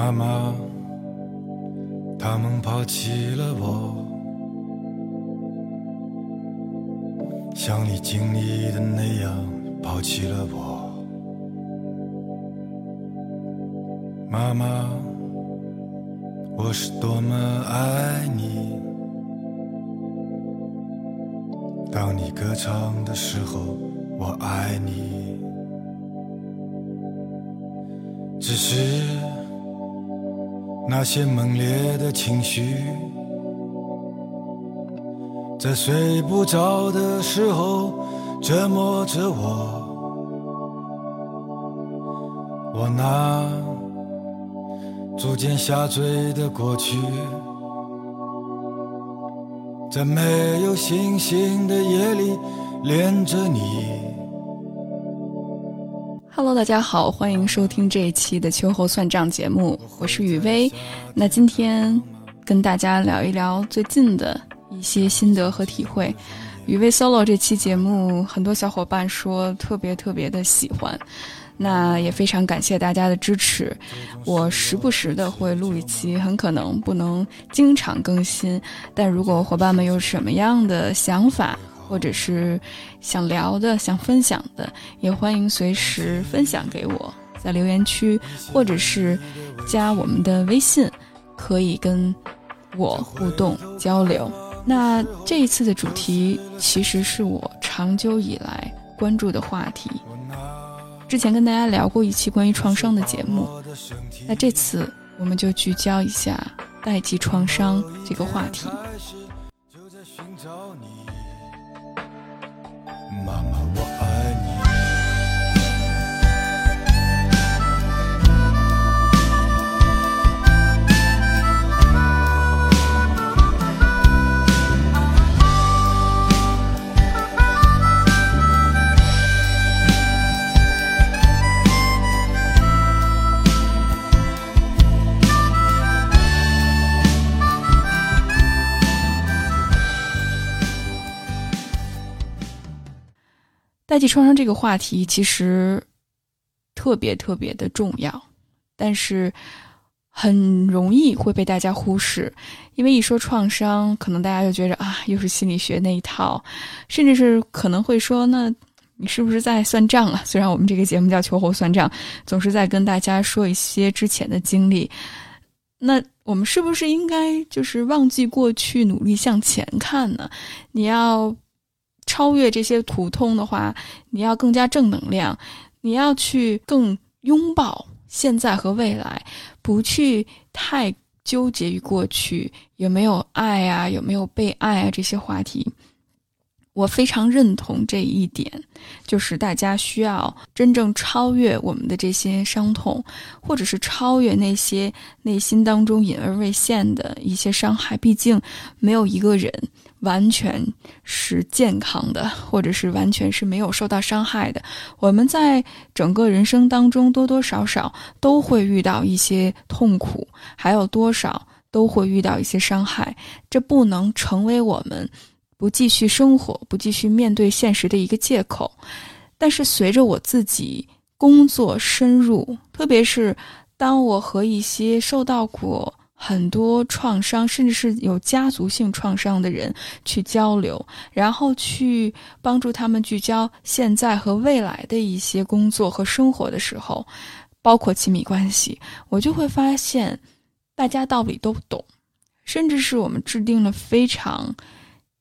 妈妈，他们抛弃了我，像你经历的那样抛弃了我。妈妈，我是多么爱你。当你歌唱的时候，我爱你。只是那些猛烈的情绪，在睡不着的时候折磨着我。我那逐渐下坠的过去，在没有星星的夜里恋着你。Hello，大家好，欢迎收听这一期的秋后算账节目，我是雨薇。那今天跟大家聊一聊最近的一些心得和体会。雨薇 solo 这期节目，很多小伙伴说特别特别的喜欢，那也非常感谢大家的支持。我时不时的会录一期，很可能不能经常更新，但如果伙伴们有什么样的想法，或者是想聊的、想分享的，也欢迎随时分享给我，在留言区，或者是加我们的微信，可以跟我互动交流。那这一次的主题其实是我长久以来关注的话题。之前跟大家聊过一期关于创伤的节目，那这次我们就聚焦一下代际创伤这个话题。妈代际创伤这个话题其实特别特别的重要，但是很容易会被大家忽视，因为一说创伤，可能大家就觉着啊，又是心理学那一套，甚至是可能会说，那你是不是在算账啊？虽然我们这个节目叫秋后算账，总是在跟大家说一些之前的经历，那我们是不是应该就是忘记过去，努力向前看呢？你要。超越这些苦痛的话，你要更加正能量，你要去更拥抱现在和未来，不去太纠结于过去有没有爱啊，有没有被爱啊这些话题。我非常认同这一点，就是大家需要真正超越我们的这些伤痛，或者是超越那些内心当中隐而未现的一些伤害。毕竟没有一个人完全是健康的，或者是完全是没有受到伤害的。我们在整个人生当中多多少少都会遇到一些痛苦，还有多少都会遇到一些伤害。这不能成为我们不继续生活、不继续面对现实的一个借口。但是随着我自己工作深入，特别是当我和一些受到过很多创伤，甚至是有家族性创伤的人去交流，然后去帮助他们聚焦现在和未来的一些工作和生活的时候，包括亲密关系，我就会发现大家道理都懂，甚至是我们制定了非常。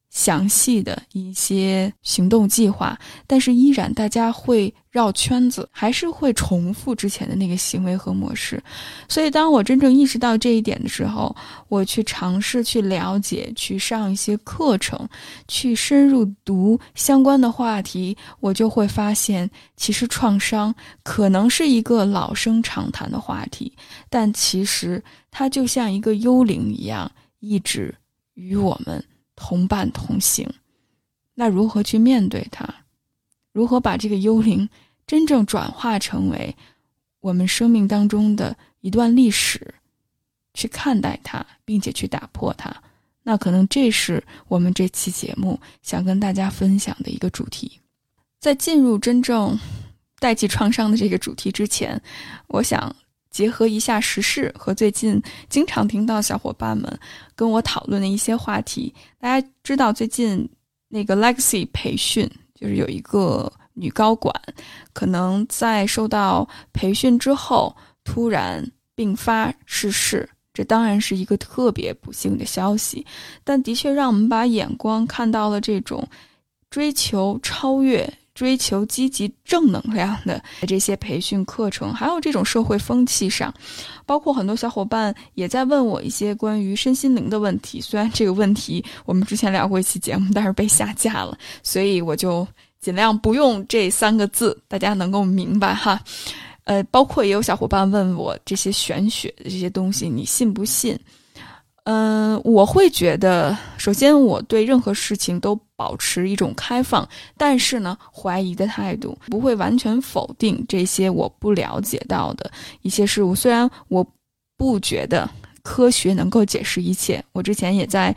详细的一些行动计划，但是依然大家会绕圈子，还是会重复之前的那个行为和模式。所以，当我真正意识到这一点的时候，我去尝试去了解，去上一些课程，去深入读相关的话题，我就会发现，其实创伤可能是一个老生常谈的话题，但其实它就像一个幽灵一样，一直与我们。同伴同行，那如何去面对它？如何把这个幽灵真正转化成为我们生命当中的一段历史，去看待它，并且去打破它？那可能这是我们这期节目想跟大家分享的一个主题。在进入真正代际创伤的这个主题之前，我想结合一下时事和最近经常听到小伙伴们跟我讨论的一些话题。大家知道，最近那个 Legacy 培训就是有一个女高管，可能在受到培训之后突然病发逝世，这当然是一个特别不幸的消息，但的确让我们把眼光看到了这种追求超越。追求积极正能量的这些培训课程，还有这种社会风气上，包括很多小伙伴也在问我一些关于身心灵的问题。虽然这个问题我们之前聊过一期节目，但是被下架了，所以我就尽量不用这三个字，大家能够明白哈。呃，包括也有小伙伴问我这些玄学的这些东西，你信不信？嗯，我会觉得，首先我对任何事情都保持一种开放，但是呢，怀疑的态度，不会完全否定这些我不了解到的一些事物。虽然我不觉得科学能够解释一切，我之前也在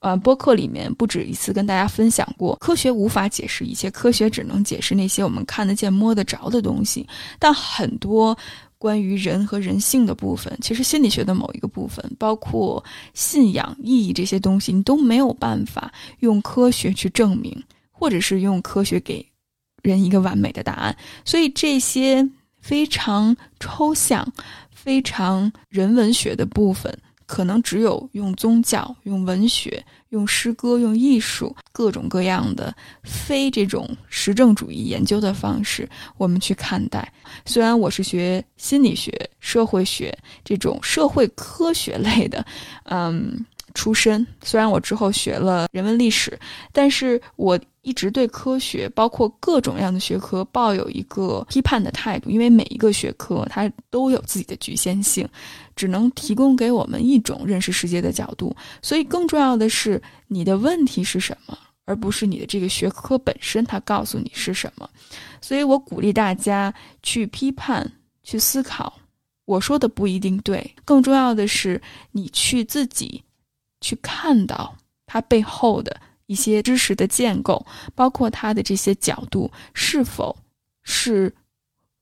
呃播客里面不止一次跟大家分享过，科学无法解释一切，科学只能解释那些我们看得见、摸得着的东西，但很多。关于人和人性的部分，其实心理学的某一个部分，包括信仰、意义这些东西，你都没有办法用科学去证明，或者是用科学给人一个完美的答案。所以这些非常抽象、非常人文学的部分。可能只有用宗教、用文学、用诗歌、用艺术各种各样的非这种实证主义研究的方式，我们去看待。虽然我是学心理学、社会学这种社会科学类的，嗯。出身，虽然我之后学了人文历史，但是我一直对科学，包括各种各样的学科，抱有一个批判的态度。因为每一个学科它都有自己的局限性，只能提供给我们一种认识世界的角度。所以，更重要的是你的问题是什么，而不是你的这个学科本身它告诉你是什么。所以我鼓励大家去批判、去思考。我说的不一定对，更重要的是你去自己。去看到它背后的一些知识的建构，包括它的这些角度是否是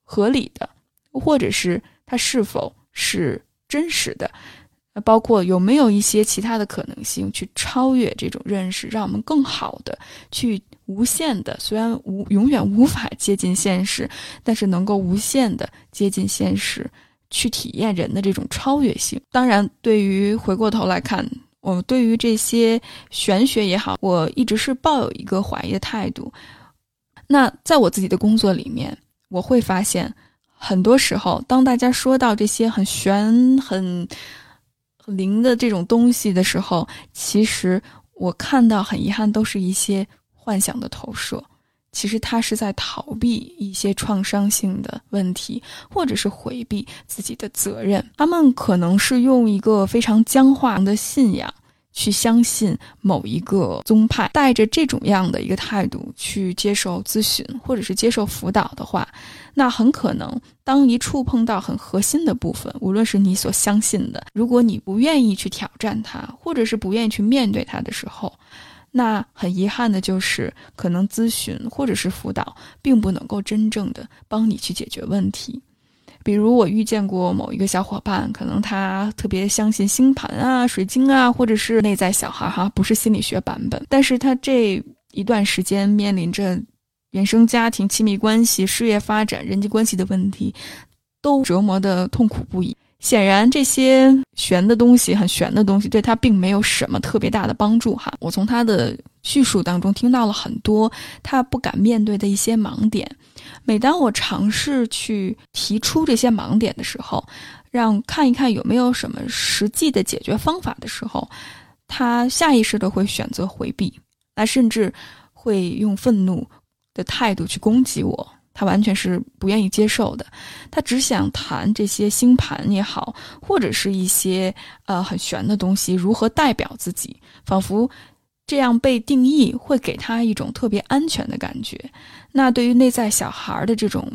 合理的，或者是它是否是真实的，包括有没有一些其他的可能性去超越这种认识，让我们更好的去无限的，虽然无永远无法接近现实，但是能够无限的接近现实，去体验人的这种超越性。当然，对于回过头来看。我对于这些玄学也好，我一直是抱有一个怀疑的态度。那在我自己的工作里面，我会发现，很多时候，当大家说到这些很玄、很很灵的这种东西的时候，其实我看到很遗憾，都是一些幻想的投射。其实他是在逃避一些创伤性的问题，或者是回避自己的责任。他们可能是用一个非常僵化的信仰去相信某一个宗派，带着这种样的一个态度去接受咨询或者是接受辅导的话，那很可能当一触碰到很核心的部分，无论是你所相信的，如果你不愿意去挑战它，或者是不愿意去面对它的时候。那很遗憾的就是，可能咨询或者是辅导，并不能够真正的帮你去解决问题。比如我遇见过某一个小伙伴，可能他特别相信星盘啊、水晶啊，或者是内在小孩哈，不是心理学版本。但是他这一段时间面临着原生家庭、亲密关系、事业发展、人际关系的问题，都折磨的痛苦不已。显然，这些玄的东西，很玄的东西，对他并没有什么特别大的帮助哈。我从他的叙述当中听到了很多他不敢面对的一些盲点。每当我尝试去提出这些盲点的时候，让看一看有没有什么实际的解决方法的时候，他下意识的会选择回避，他甚至会用愤怒的态度去攻击我。他完全是不愿意接受的，他只想谈这些星盘也好，或者是一些呃很玄的东西，如何代表自己，仿佛这样被定义会给他一种特别安全的感觉。那对于内在小孩的这种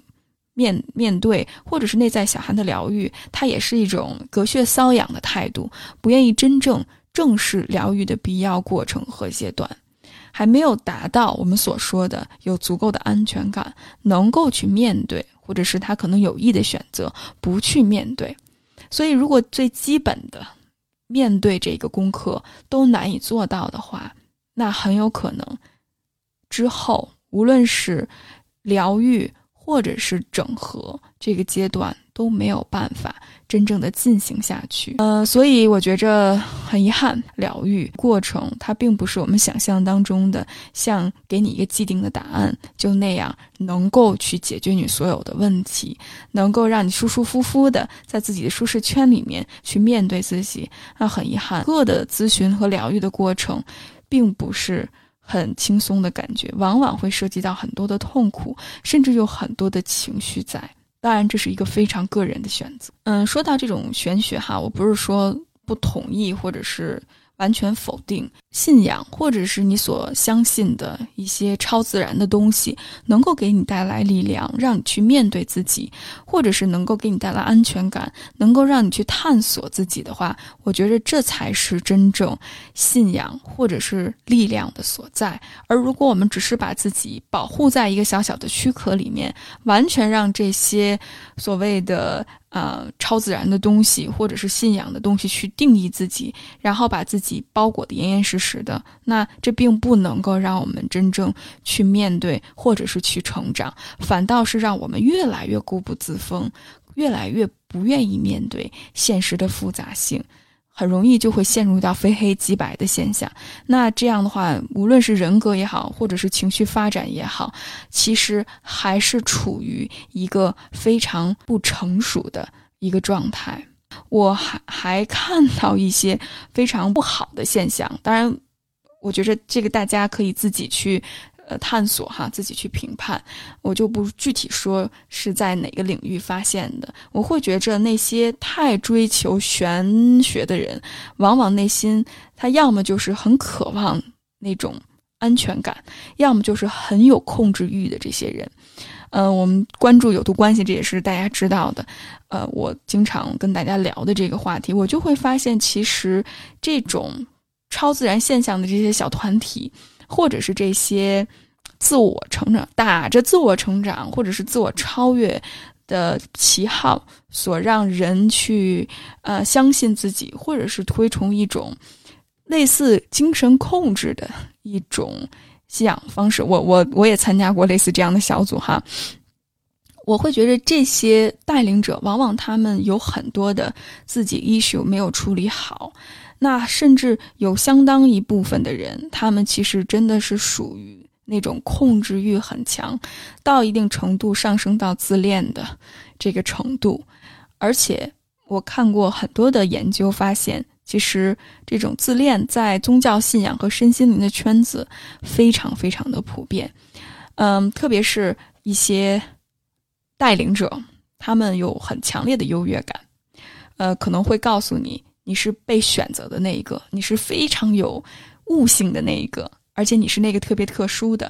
面面对，或者是内在小孩的疗愈，他也是一种隔靴搔痒的态度，不愿意真正正视疗愈的必要过程和阶段。还没有达到我们所说的有足够的安全感，能够去面对，或者是他可能有意的选择不去面对。所以，如果最基本的面对这个功课都难以做到的话，那很有可能之后无论是疗愈或者是整合这个阶段都没有办法。真正的进行下去，呃，所以我觉着很遗憾，疗愈过程它并不是我们想象当中的，像给你一个既定的答案，就那样能够去解决你所有的问题，能够让你舒舒服服的在自己的舒适圈里面去面对自己。那很遗憾，个的咨询和疗愈的过程，并不是很轻松的感觉，往往会涉及到很多的痛苦，甚至有很多的情绪在。当然，这是一个非常个人的选择。嗯，说到这种玄学哈，我不是说不同意，或者是。完全否定信仰，或者是你所相信的一些超自然的东西，能够给你带来力量，让你去面对自己，或者是能够给你带来安全感，能够让你去探索自己的话，我觉得这才是真正信仰或者是力量的所在。而如果我们只是把自己保护在一个小小的躯壳里面，完全让这些所谓的。呃，超自然的东西或者是信仰的东西去定义自己，然后把自己包裹的严严实实的，那这并不能够让我们真正去面对或者是去成长，反倒是让我们越来越固步自封，越来越不愿意面对现实的复杂性。很容易就会陷入到非黑即白的现象。那这样的话，无论是人格也好，或者是情绪发展也好，其实还是处于一个非常不成熟的一个状态。我还还看到一些非常不好的现象。当然，我觉得这个大家可以自己去。呃，探索哈，自己去评判，我就不具体说是在哪个领域发现的。我会觉着那些太追求玄学的人，往往内心他要么就是很渴望那种安全感，要么就是很有控制欲的这些人。呃，我们关注有毒关系，这也是大家知道的。呃，我经常跟大家聊的这个话题，我就会发现，其实这种超自然现象的这些小团体。或者是这些自我成长，打着自我成长或者是自我超越的旗号，所让人去呃相信自己，或者是推崇一种类似精神控制的一种信仰方式。我我我也参加过类似这样的小组哈，我会觉得这些带领者往往他们有很多的自己 issue 没有处理好。那甚至有相当一部分的人，他们其实真的是属于那种控制欲很强，到一定程度上升到自恋的这个程度。而且我看过很多的研究，发现其实这种自恋在宗教信仰和身心灵的圈子非常非常的普遍。嗯，特别是一些带领者，他们有很强烈的优越感，呃，可能会告诉你。你是被选择的那一个，你是非常有悟性的那一个，而且你是那个特别特殊的。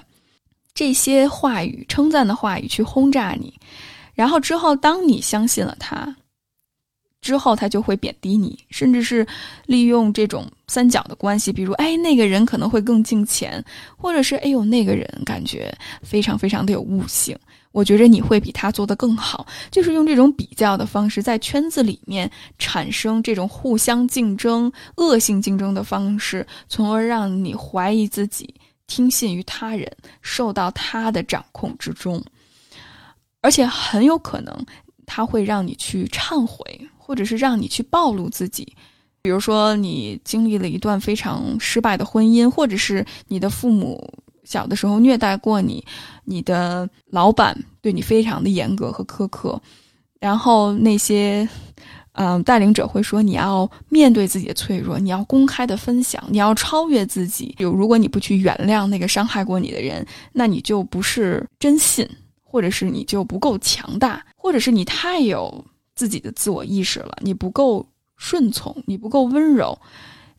这些话语、称赞的话语去轰炸你，然后之后，当你相信了他，之后他就会贬低你，甚至是利用这种三角的关系，比如，哎，那个人可能会更敬钱，或者是，哎呦，那个人感觉非常非常的有悟性。我觉着你会比他做得更好，就是用这种比较的方式，在圈子里面产生这种互相竞争、恶性竞争的方式，从而让你怀疑自己，听信于他人，受到他的掌控之中，而且很有可能他会让你去忏悔，或者是让你去暴露自己，比如说你经历了一段非常失败的婚姻，或者是你的父母。小的时候虐待过你，你的老板对你非常的严格和苛刻，然后那些，嗯，带领者会说你要面对自己的脆弱，你要公开的分享，你要超越自己。有如果你不去原谅那个伤害过你的人，那你就不是真信，或者是你就不够强大，或者是你太有自己的自我意识了，你不够顺从，你不够温柔。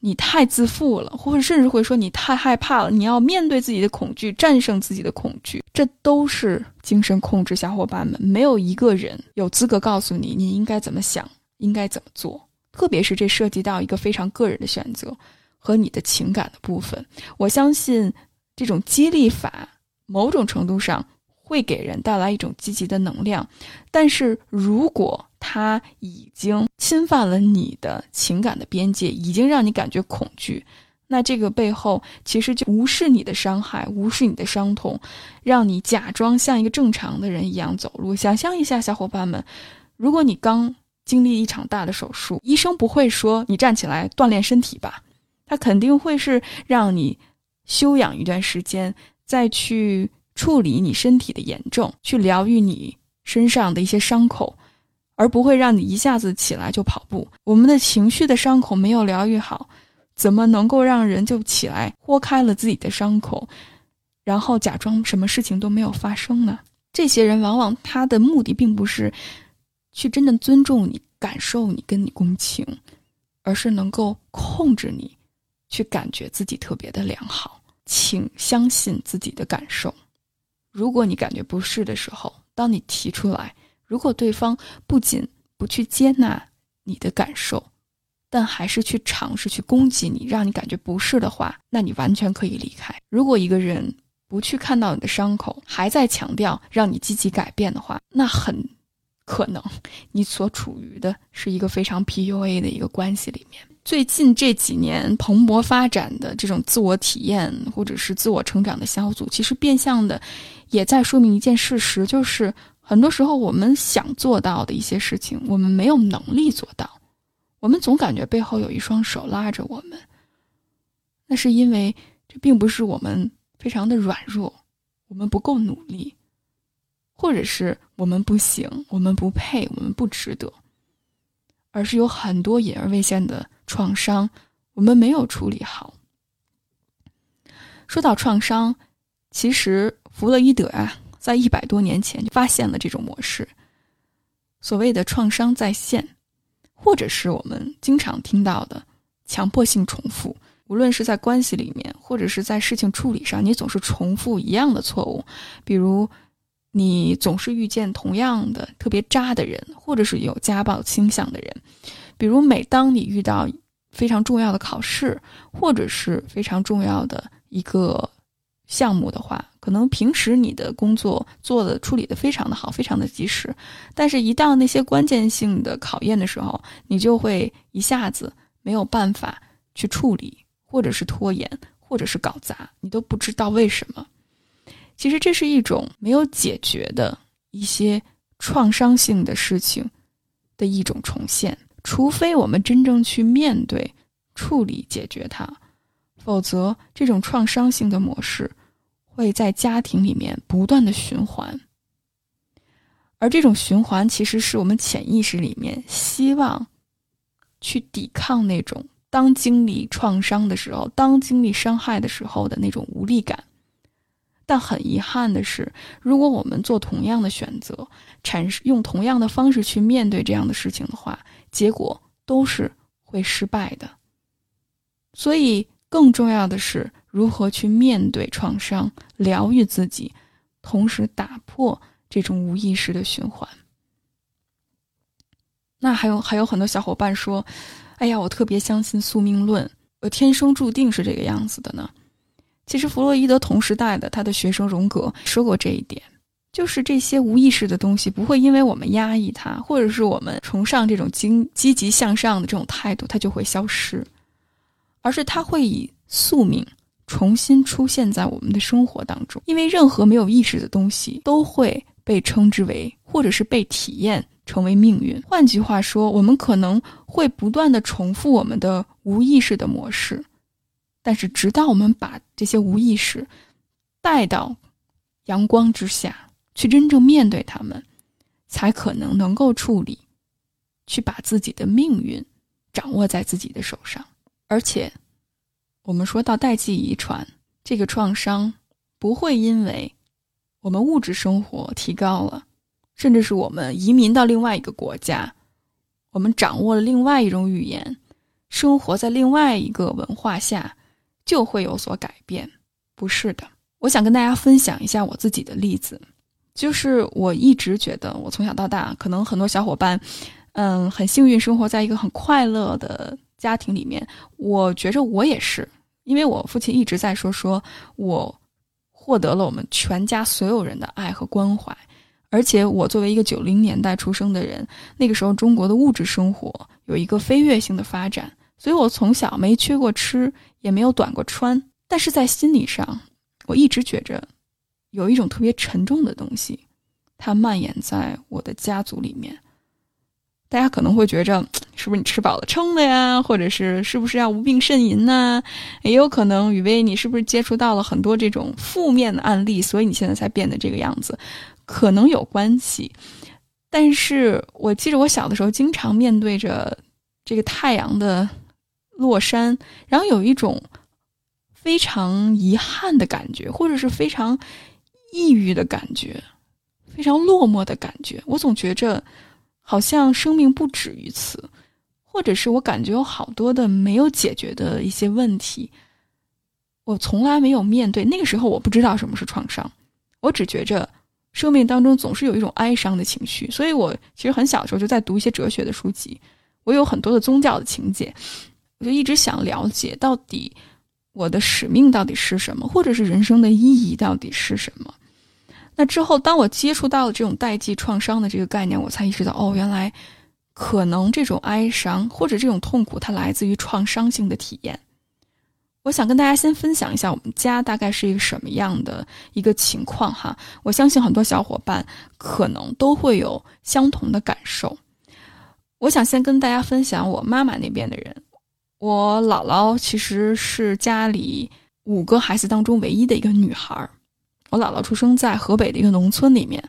你太自负了，或者甚至会说你太害怕了。你要面对自己的恐惧，战胜自己的恐惧，这都是精神控制。小伙伴们，没有一个人有资格告诉你你应该怎么想，应该怎么做。特别是这涉及到一个非常个人的选择和你的情感的部分。我相信这种激励法，某种程度上会给人带来一种积极的能量。但是如果他已经侵犯了你的情感的边界，已经让你感觉恐惧，那这个背后其实就无视你的伤害，无视你的伤痛，让你假装像一个正常的人一样走路。想象一下，小伙伴们，如果你刚经历一场大的手术，医生不会说你站起来锻炼身体吧？他肯定会是让你。休养一段时间，再去处理你身体的炎症，去疗愈你身上的一些伤口，而不会让你一下子起来就跑步。我们的情绪的伤口没有疗愈好，怎么能够让人就起来豁开了自己的伤口，然后假装什么事情都没有发生呢？这些人往往他的目的并不是去真正尊重你、感受你、跟你共情，而是能够控制你。去感觉自己特别的良好，请相信自己的感受。如果你感觉不适的时候，当你提出来，如果对方不仅不去接纳你的感受，但还是去尝试去攻击你，让你感觉不适的话，那你完全可以离开。如果一个人不去看到你的伤口，还在强调让你积极改变的话，那很可能你所处于的是一个非常 PUA 的一个关系里面。最近这几年蓬勃发展的这种自我体验或者是自我成长的小组，其实变相的也在说明一件事实，就是很多时候我们想做到的一些事情，我们没有能力做到，我们总感觉背后有一双手拉着我们。那是因为这并不是我们非常的软弱，我们不够努力，或者是我们不行，我们不配，我们不值得。而是有很多隐而未现的创伤，我们没有处理好。说到创伤，其实弗洛伊德啊，在一百多年前就发现了这种模式，所谓的创伤再现，或者是我们经常听到的强迫性重复。无论是在关系里面，或者是在事情处理上，你总是重复一样的错误，比如。你总是遇见同样的特别渣的人，或者是有家暴倾向的人。比如，每当你遇到非常重要的考试，或者是非常重要的一个项目的话，可能平时你的工作做的处理的非常的好，非常的及时，但是，一到那些关键性的考验的时候，你就会一下子没有办法去处理，或者是拖延，或者是搞砸，你都不知道为什么。其实这是一种没有解决的一些创伤性的事情的一种重现，除非我们真正去面对、处理、解决它，否则这种创伤性的模式会在家庭里面不断的循环。而这种循环其实是我们潜意识里面希望去抵抗那种当经历创伤的时候、当经历伤害的时候的那种无力感。但很遗憾的是，如果我们做同样的选择，产生用同样的方式去面对这样的事情的话，结果都是会失败的。所以，更重要的是如何去面对创伤，疗愈自己，同时打破这种无意识的循环。那还有还有很多小伙伴说：“哎呀，我特别相信宿命论，我天生注定是这个样子的呢。”其实，弗洛伊德同时代的他的学生荣格说过这一点，就是这些无意识的东西不会因为我们压抑它，或者是我们崇尚这种积积极向上的这种态度，它就会消失，而是它会以宿命重新出现在我们的生活当中。因为任何没有意识的东西都会被称之为，或者是被体验成为命运。换句话说，我们可能会不断的重复我们的无意识的模式。但是，直到我们把这些无意识带到阳光之下去，真正面对他们，才可能能够处理，去把自己的命运掌握在自己的手上。而且，我们说到代际遗传，这个创伤不会因为我们物质生活提高了，甚至是我们移民到另外一个国家，我们掌握了另外一种语言，生活在另外一个文化下。就会有所改变，不是的。我想跟大家分享一下我自己的例子，就是我一直觉得，我从小到大，可能很多小伙伴，嗯，很幸运生活在一个很快乐的家庭里面。我觉着我也是，因为我父亲一直在说，说我获得了我们全家所有人的爱和关怀。而且我作为一个九零年代出生的人，那个时候中国的物质生活有一个飞跃性的发展，所以我从小没缺过吃，也没有短过穿。但是在心理上，我一直觉着有一种特别沉重的东西，它蔓延在我的家族里面。大家可能会觉着，是不是你吃饱了撑的呀？或者是是不是要无病呻吟呢？也有可能，雨薇，你是不是接触到了很多这种负面的案例，所以你现在才变得这个样子？可能有关系。但是我记得我小的时候，经常面对着这个太阳的落山，然后有一种非常遗憾的感觉，或者是非常抑郁的感觉，非常落寞的感觉。我总觉着。好像生命不止于此，或者是我感觉有好多的没有解决的一些问题，我从来没有面对。那个时候我不知道什么是创伤，我只觉着生命当中总是有一种哀伤的情绪。所以我其实很小的时候就在读一些哲学的书籍，我有很多的宗教的情节，我就一直想了解到底我的使命到底是什么，或者是人生的意义到底是什么。那之后，当我接触到了这种代际创伤的这个概念，我才意识到，哦，原来可能这种哀伤或者这种痛苦，它来自于创伤性的体验。我想跟大家先分享一下我们家大概是一个什么样的一个情况哈。我相信很多小伙伴可能都会有相同的感受。我想先跟大家分享我妈妈那边的人，我姥姥其实是家里五个孩子当中唯一的一个女孩儿。我姥姥出生在河北的一个农村里面，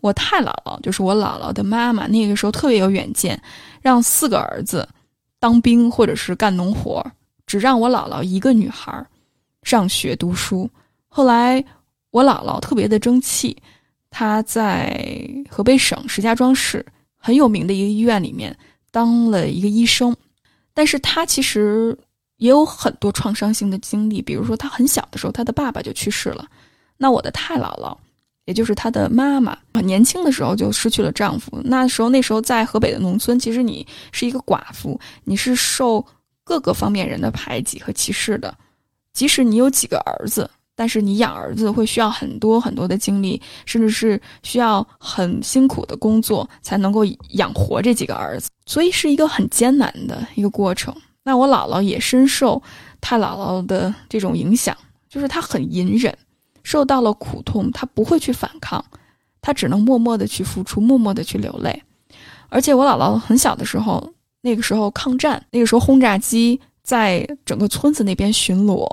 我太姥姥就是我姥姥的妈妈，那个时候特别有远见，让四个儿子当兵或者是干农活，只让我姥姥一个女孩儿上学读书。后来我姥姥特别的争气，她在河北省石家庄市很有名的一个医院里面当了一个医生，但是他其实也有很多创伤性的经历，比如说他很小的时候，他的爸爸就去世了。那我的太姥姥，也就是他的妈妈，年轻的时候就失去了丈夫。那时候，那时候在河北的农村，其实你是一个寡妇，你是受各个方面人的排挤和歧视的。即使你有几个儿子，但是你养儿子会需要很多很多的精力，甚至是需要很辛苦的工作才能够养活这几个儿子，所以是一个很艰难的一个过程。那我姥姥也深受太姥姥的这种影响，就是她很隐忍。受到了苦痛，她不会去反抗，她只能默默的去付出，默默的去流泪。而且我姥姥很小的时候，那个时候抗战，那个时候轰炸机在整个村子那边巡逻，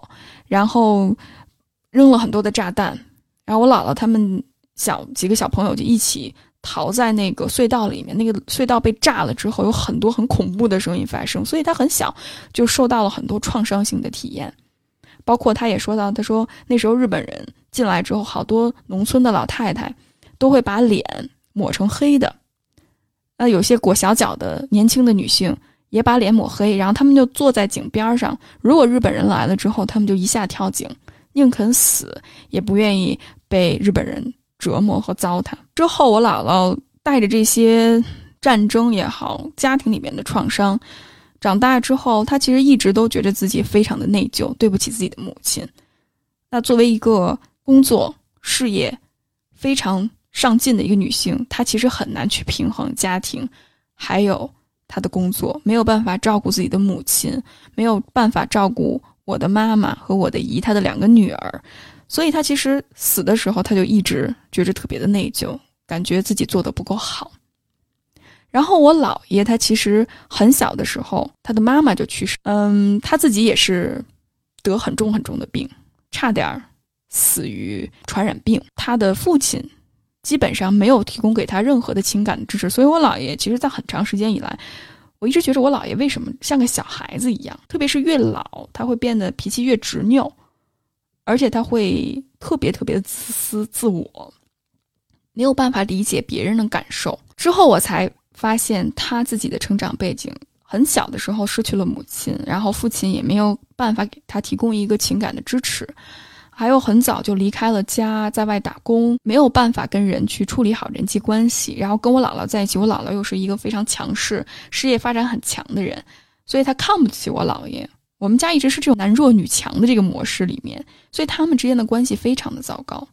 然后扔了很多的炸弹，然后我姥姥他们小几个小朋友就一起逃在那个隧道里面，那个隧道被炸了之后，有很多很恐怖的声音发生，所以他很小就受到了很多创伤性的体验。包括他也说到，他说那时候日本人进来之后，好多农村的老太太都会把脸抹成黑的，那有些裹小脚的年轻的女性也把脸抹黑，然后他们就坐在井边上。如果日本人来了之后，他们就一下跳井，宁肯死也不愿意被日本人折磨和糟蹋。之后，我姥姥带着这些战争也好，家庭里面的创伤。长大之后，她其实一直都觉得自己非常的内疚，对不起自己的母亲。那作为一个工作事业非常上进的一个女性，她其实很难去平衡家庭，还有她的工作，没有办法照顾自己的母亲，没有办法照顾我的妈妈和我的姨她的两个女儿，所以她其实死的时候，她就一直觉着特别的内疚，感觉自己做的不够好。然后我姥爷他其实很小的时候，他的妈妈就去世，嗯，他自己也是得很重很重的病，差点死于传染病。他的父亲基本上没有提供给他任何的情感的支持，所以我姥爷其实在很长时间以来，我一直觉得我姥爷为什么像个小孩子一样，特别是越老他会变得脾气越执拗，而且他会特别特别的自私自我，没有办法理解别人的感受。之后我才。发现他自己的成长背景，很小的时候失去了母亲，然后父亲也没有办法给他提供一个情感的支持，还有很早就离开了家，在外打工，没有办法跟人去处理好人际关系，然后跟我姥姥在一起，我姥姥又是一个非常强势、事业发展很强的人，所以她看不起我姥爷。我们家一直是这种男弱女强的这个模式里面，所以他们之间的关系非常的糟糕。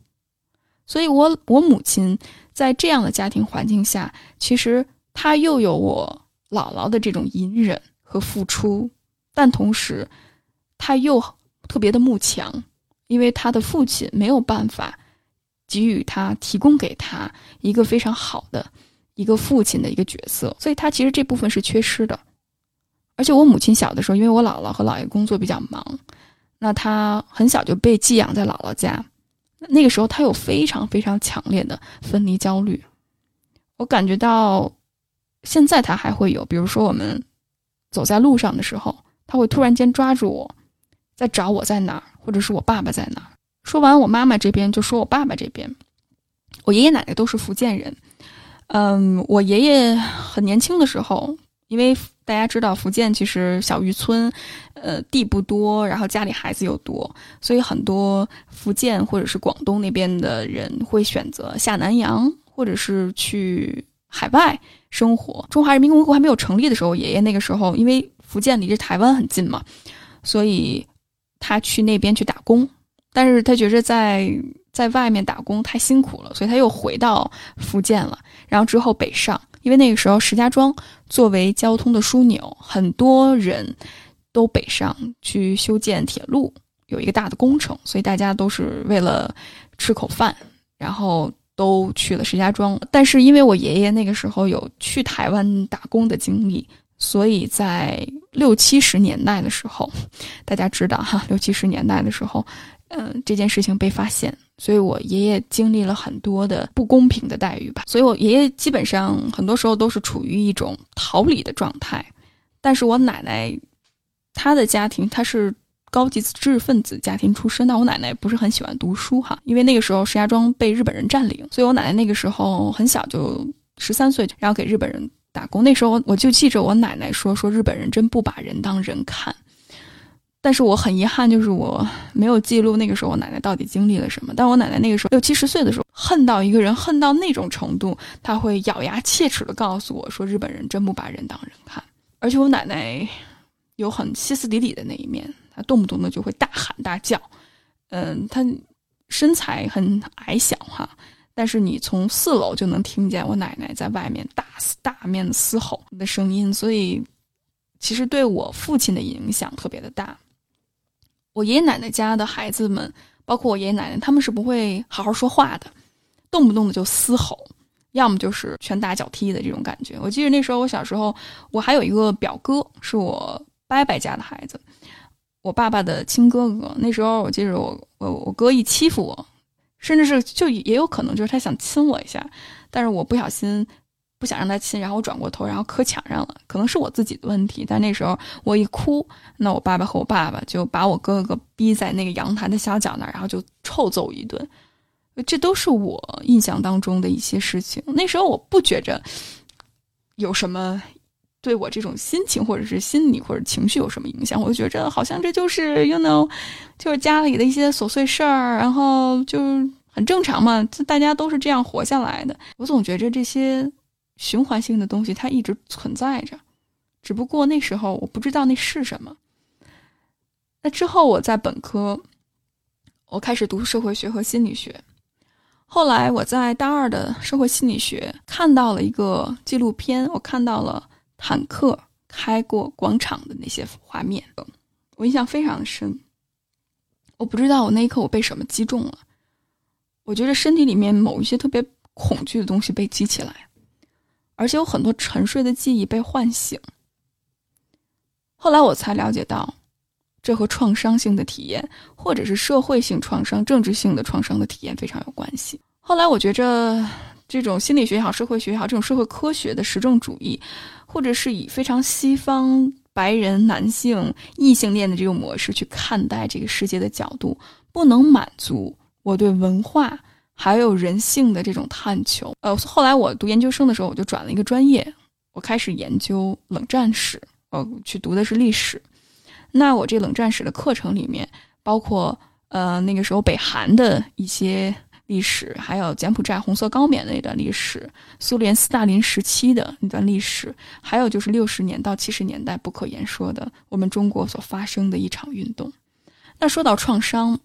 所以我我母亲在这样的家庭环境下，其实她又有我姥姥的这种隐忍和付出，但同时她又特别的慕强，因为他的父亲没有办法给予他提供给他一个非常好的一个父亲的一个角色，所以他其实这部分是缺失的。而且我母亲小的时候，因为我姥姥和姥爷工作比较忙，那她很小就被寄养在姥姥家。那个时候，她有非常非常强烈的分离焦虑。我感觉到，现在她还会有，比如说我们走在路上的时候，她会突然间抓住我，在找我在哪儿，或者是我爸爸在哪儿。说完我妈妈这边，就说我爸爸这边。我爷爷奶奶都是福建人，嗯，我爷爷很年轻的时候，因为。大家知道福建其实小渔村，呃，地不多，然后家里孩子又多，所以很多福建或者是广东那边的人会选择下南洋，或者是去海外生活。中华人民共和国还没有成立的时候，爷爷那个时候因为福建离着台湾很近嘛，所以他去那边去打工，但是他觉着在在外面打工太辛苦了，所以他又回到福建了，然后之后北上。因为那个时候，石家庄作为交通的枢纽，很多人都北上去修建铁路，有一个大的工程，所以大家都是为了吃口饭，然后都去了石家庄。但是因为我爷爷那个时候有去台湾打工的经历，所以在六七十年代的时候，大家知道哈，六七十年代的时候，嗯，这件事情被发现。所以我爷爷经历了很多的不公平的待遇吧，所以我爷爷基本上很多时候都是处于一种逃离的状态。但是我奶奶，她的家庭她是高级知识分子家庭出身，但我奶奶不是很喜欢读书哈，因为那个时候石家庄被日本人占领，所以我奶奶那个时候很小就十三岁，然后给日本人打工。那时候我就记着我奶奶说说日本人真不把人当人看。但是我很遗憾，就是我没有记录那个时候我奶奶到底经历了什么。但我奶奶那个时候六七十岁的时候，恨到一个人，恨到那种程度，他会咬牙切齿的告诉我说：“日本人真不把人当人看。”而且我奶奶有很歇斯底里的那一面，她动不动的就会大喊大叫。嗯，她身材很矮小哈，但是你从四楼就能听见我奶奶在外面大大面的嘶吼的声音，所以其实对我父亲的影响特别的大。我爷爷奶奶家的孩子们，包括我爷爷奶奶，他们是不会好好说话的，动不动的就嘶吼，要么就是拳打脚踢的这种感觉。我记得那时候我小时候，我还有一个表哥，是我伯伯家的孩子，我爸爸的亲哥哥。那时候我记得我我我哥一欺负我，甚至是就也有可能就是他想亲我一下，但是我不小心。不想让他亲，然后我转过头，然后磕墙上了。可能是我自己的问题，但那时候我一哭，那我爸爸和我爸爸就把我哥哥逼在那个阳台的小角那儿，然后就臭揍一顿。这都是我印象当中的一些事情。那时候我不觉着有什么对我这种心情或者是心理或者情绪有什么影响，我就觉着好像这就是 you know，就是家里的一些琐碎事儿，然后就很正常嘛，就大家都是这样活下来的。我总觉着这些。循环性的东西，它一直存在着，只不过那时候我不知道那是什么。那之后，我在本科，我开始读社会学和心理学。后来我在大二的社会心理学看到了一个纪录片，我看到了坦克开过广场的那些画面，我印象非常深。我不知道我那一刻我被什么击中了，我觉得身体里面某一些特别恐惧的东西被激起来。而且有很多沉睡的记忆被唤醒。后来我才了解到，这和创伤性的体验，或者是社会性创伤、政治性的创伤的体验非常有关系。后来我觉着，这种心理学也好、社会学也好，这种社会科学的实证主义，或者是以非常西方白人男性异性恋的这种模式去看待这个世界的角度，不能满足我对文化。还有人性的这种探求，呃，后来我读研究生的时候，我就转了一个专业，我开始研究冷战史，呃，去读的是历史。那我这冷战史的课程里面，包括呃那个时候北韩的一些历史，还有柬埔寨红色高棉的那段历史，苏联斯大林时期的那段历史，还有就是六十年到七十年代不可言说的我们中国所发生的一场运动。那说到创伤，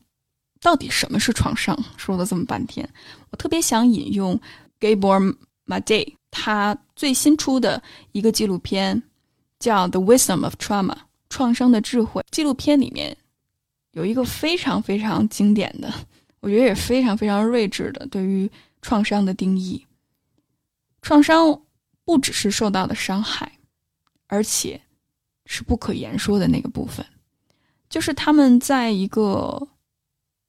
到底什么是创伤？说了这么半天，我特别想引用 Gabor Mate 他最新出的一个纪录片，叫《The Wisdom of Trauma》创伤的智慧。纪录片里面有一个非常非常经典的。我觉得也非常非常睿智的对于创伤的定义。创伤不只是受到的伤害，而且是不可言说的那个部分。就是他们在一个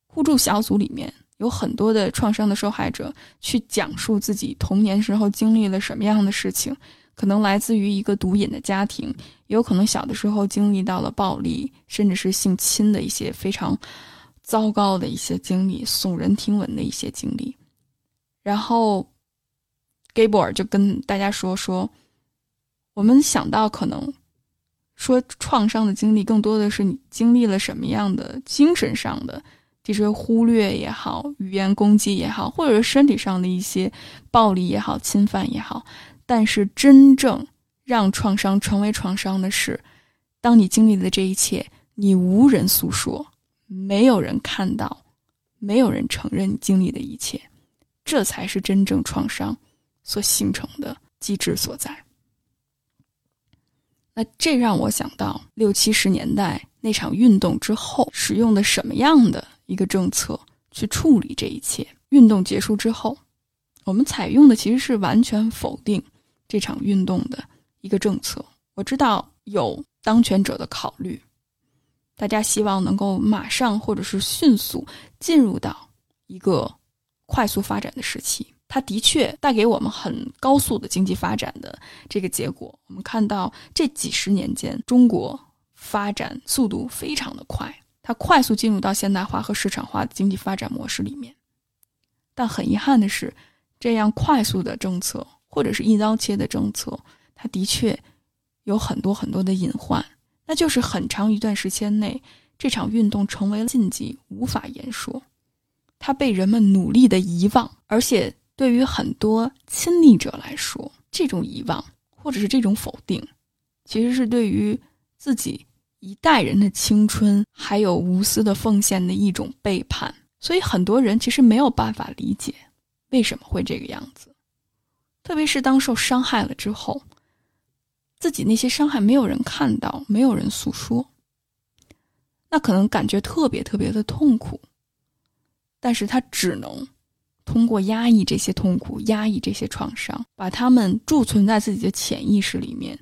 互助小组里面，有很多的创伤的受害者去讲述自己童年时候经历了什么样的事情，可能来自于一个毒瘾的家庭，也有可能小的时候经历到了暴力，甚至是性侵的一些非常。糟糕的一些经历，耸人听闻的一些经历，然后，Gabor 就跟大家说说，我们想到可能说创伤的经历，更多的是你经历了什么样的精神上的这些忽略也好，语言攻击也好，或者是身体上的一些暴力也好，侵犯也好，但是真正让创伤成为创伤的是，当你经历的这一切，你无人诉说。没有人看到，没有人承认你经历的一切，这才是真正创伤所形成的机制所在。那这让我想到六七十年代那场运动之后使用的什么样的一个政策去处理这一切。运动结束之后，我们采用的其实是完全否定这场运动的一个政策。我知道有当权者的考虑。大家希望能够马上或者是迅速进入到一个快速发展的时期，它的确带给我们很高速的经济发展的这个结果。我们看到这几十年间，中国发展速度非常的快，它快速进入到现代化和市场化的经济发展模式里面。但很遗憾的是，这样快速的政策或者是一刀切的政策，它的确有很多很多的隐患。那就是很长一段时间内，这场运动成为了禁忌，无法言说。它被人们努力的遗忘，而且对于很多亲历者来说，这种遗忘或者是这种否定，其实是对于自己一代人的青春还有无私的奉献的一种背叛。所以很多人其实没有办法理解为什么会这个样子，特别是当受伤害了之后。自己那些伤害没有人看到，没有人诉说，那可能感觉特别特别的痛苦。但是他只能通过压抑这些痛苦、压抑这些创伤，把他们贮存在自己的潜意识里面，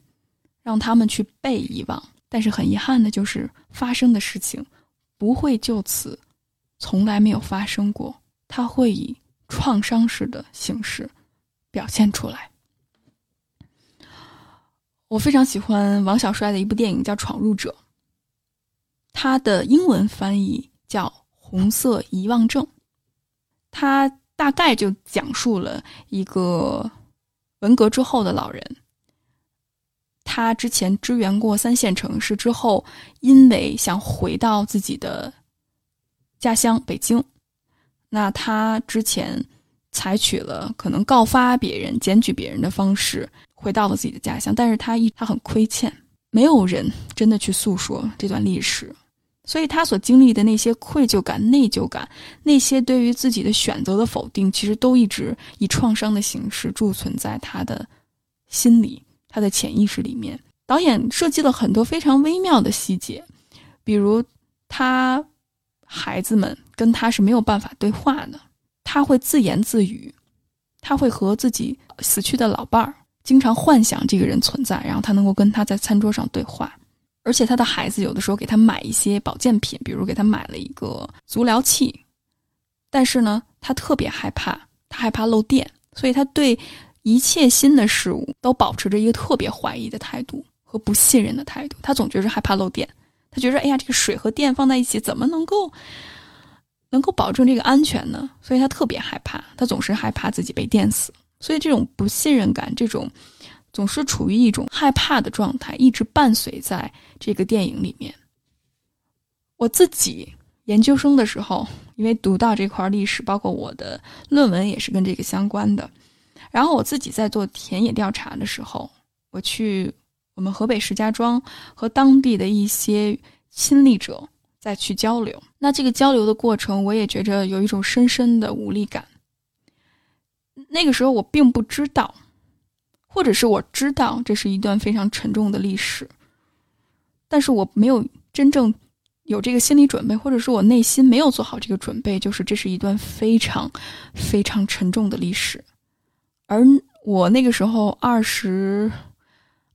让他们去被遗忘。但是很遗憾的就是，发生的事情不会就此从来没有发生过，它会以创伤式的形式表现出来。我非常喜欢王小帅的一部电影，叫《闯入者》。他的英文翻译叫《红色遗忘症》。他大概就讲述了一个文革之后的老人，他之前支援过三线城市，之后因为想回到自己的家乡北京，那他之前采取了可能告发别人、检举别人的方式。回到了自己的家乡，但是他一他很亏欠，没有人真的去诉说这段历史，所以他所经历的那些愧疚感、内疚感，那些对于自己的选择的否定，其实都一直以创伤的形式贮存在他的心里、他的潜意识里面。导演设计了很多非常微妙的细节，比如他孩子们跟他是没有办法对话的，他会自言自语，他会和自己死去的老伴儿。经常幻想这个人存在，然后他能够跟他在餐桌上对话，而且他的孩子有的时候给他买一些保健品，比如给他买了一个足疗器，但是呢，他特别害怕，他害怕漏电，所以他对一切新的事物都保持着一个特别怀疑的态度和不信任的态度。他总觉着害怕漏电，他觉着哎呀，这个水和电放在一起怎么能够能够保证这个安全呢？所以他特别害怕，他总是害怕自己被电死。所以，这种不信任感，这种总是处于一种害怕的状态，一直伴随在这个电影里面。我自己研究生的时候，因为读到这块历史，包括我的论文也是跟这个相关的。然后我自己在做田野调查的时候，我去我们河北石家庄和当地的一些亲历者再去交流。那这个交流的过程，我也觉着有一种深深的无力感。那个时候我并不知道，或者是我知道这是一段非常沉重的历史，但是我没有真正。有这个心理准备，或者说我内心没有做好这个准备，就是这是一段非常非常沉重的历史。而我那个时候二十